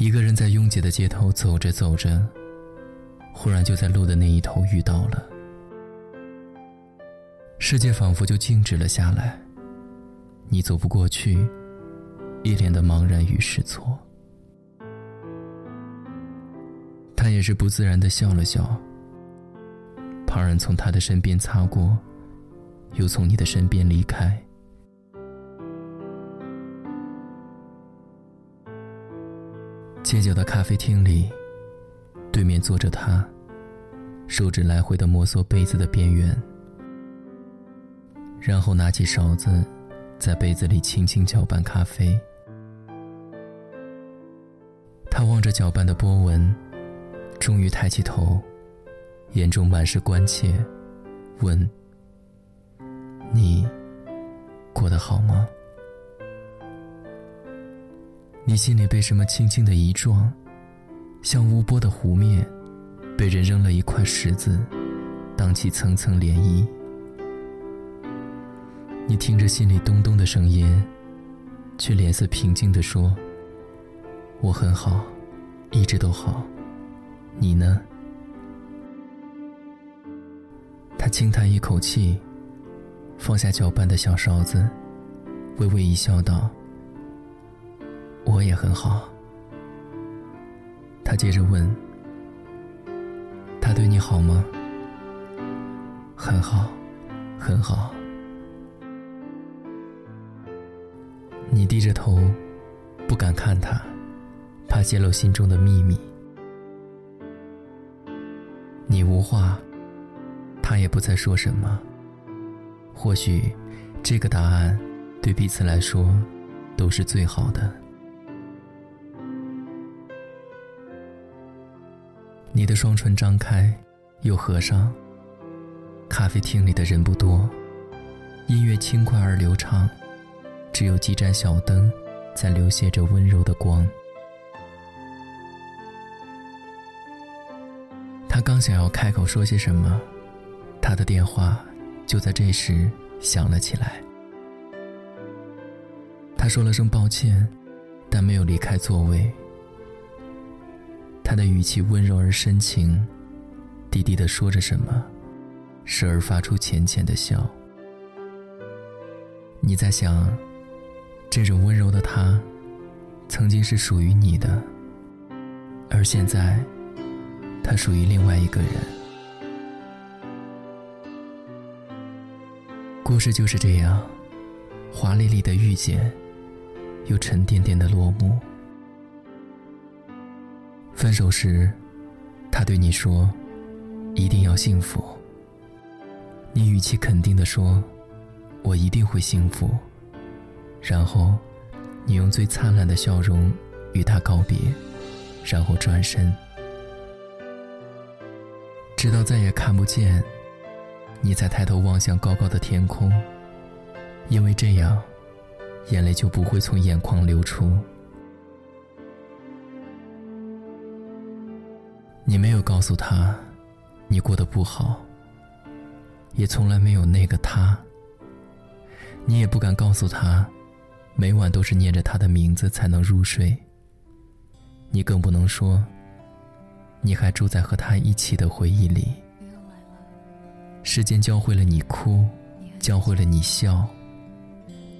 一个人在拥挤的街头走着走着，忽然就在路的那一头遇到了。世界仿佛就静止了下来，你走不过去，一脸的茫然与失措。他也是不自然的笑了笑。旁人从他的身边擦过，又从你的身边离开。街角的咖啡厅里，对面坐着他，手指来回的摩挲杯子的边缘。然后拿起勺子，在杯子里轻轻搅拌咖啡。他望着搅拌的波纹，终于抬起头，眼中满是关切，问：“你过得好吗？你心里被什么轻轻的一撞，像无波的湖面，被人扔了一块石子，荡起层层涟漪。”你听着心里咚咚的声音，却脸色平静地说：“我很好，一直都好。你呢？”他轻叹一口气，放下搅拌的小勺子，微微一笑，道：“我也很好。”他接着问：“他对你好吗？”“很好，很好。”你低着头，不敢看他，怕泄露心中的秘密。你无话，他也不再说什么。或许，这个答案对彼此来说都是最好的。你的双唇张开，又合上。咖啡厅里的人不多，音乐轻快而流畅。只有几盏小灯，在流泻着温柔的光。他刚想要开口说些什么，他的电话就在这时响了起来。他说了声抱歉，但没有离开座位。他的语气温柔而深情，低低的说着什么，时而发出浅浅的笑。你在想？这种温柔的他，曾经是属于你的，而现在，他属于另外一个人。故事就是这样，华丽丽的遇见，又沉甸甸的落幕。分手时，他对你说：“一定要幸福。”你语气肯定的说：“我一定会幸福。”然后，你用最灿烂的笑容与他告别，然后转身，直到再也看不见，你才抬头望向高高的天空，因为这样，眼泪就不会从眼眶流出。你没有告诉他，你过得不好，也从来没有那个他，你也不敢告诉他。每晚都是念着他的名字才能入睡。你更不能说，你还住在和他一起的回忆里。时间教会了你哭，教会了你笑，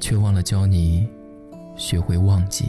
却忘了教你学会忘记。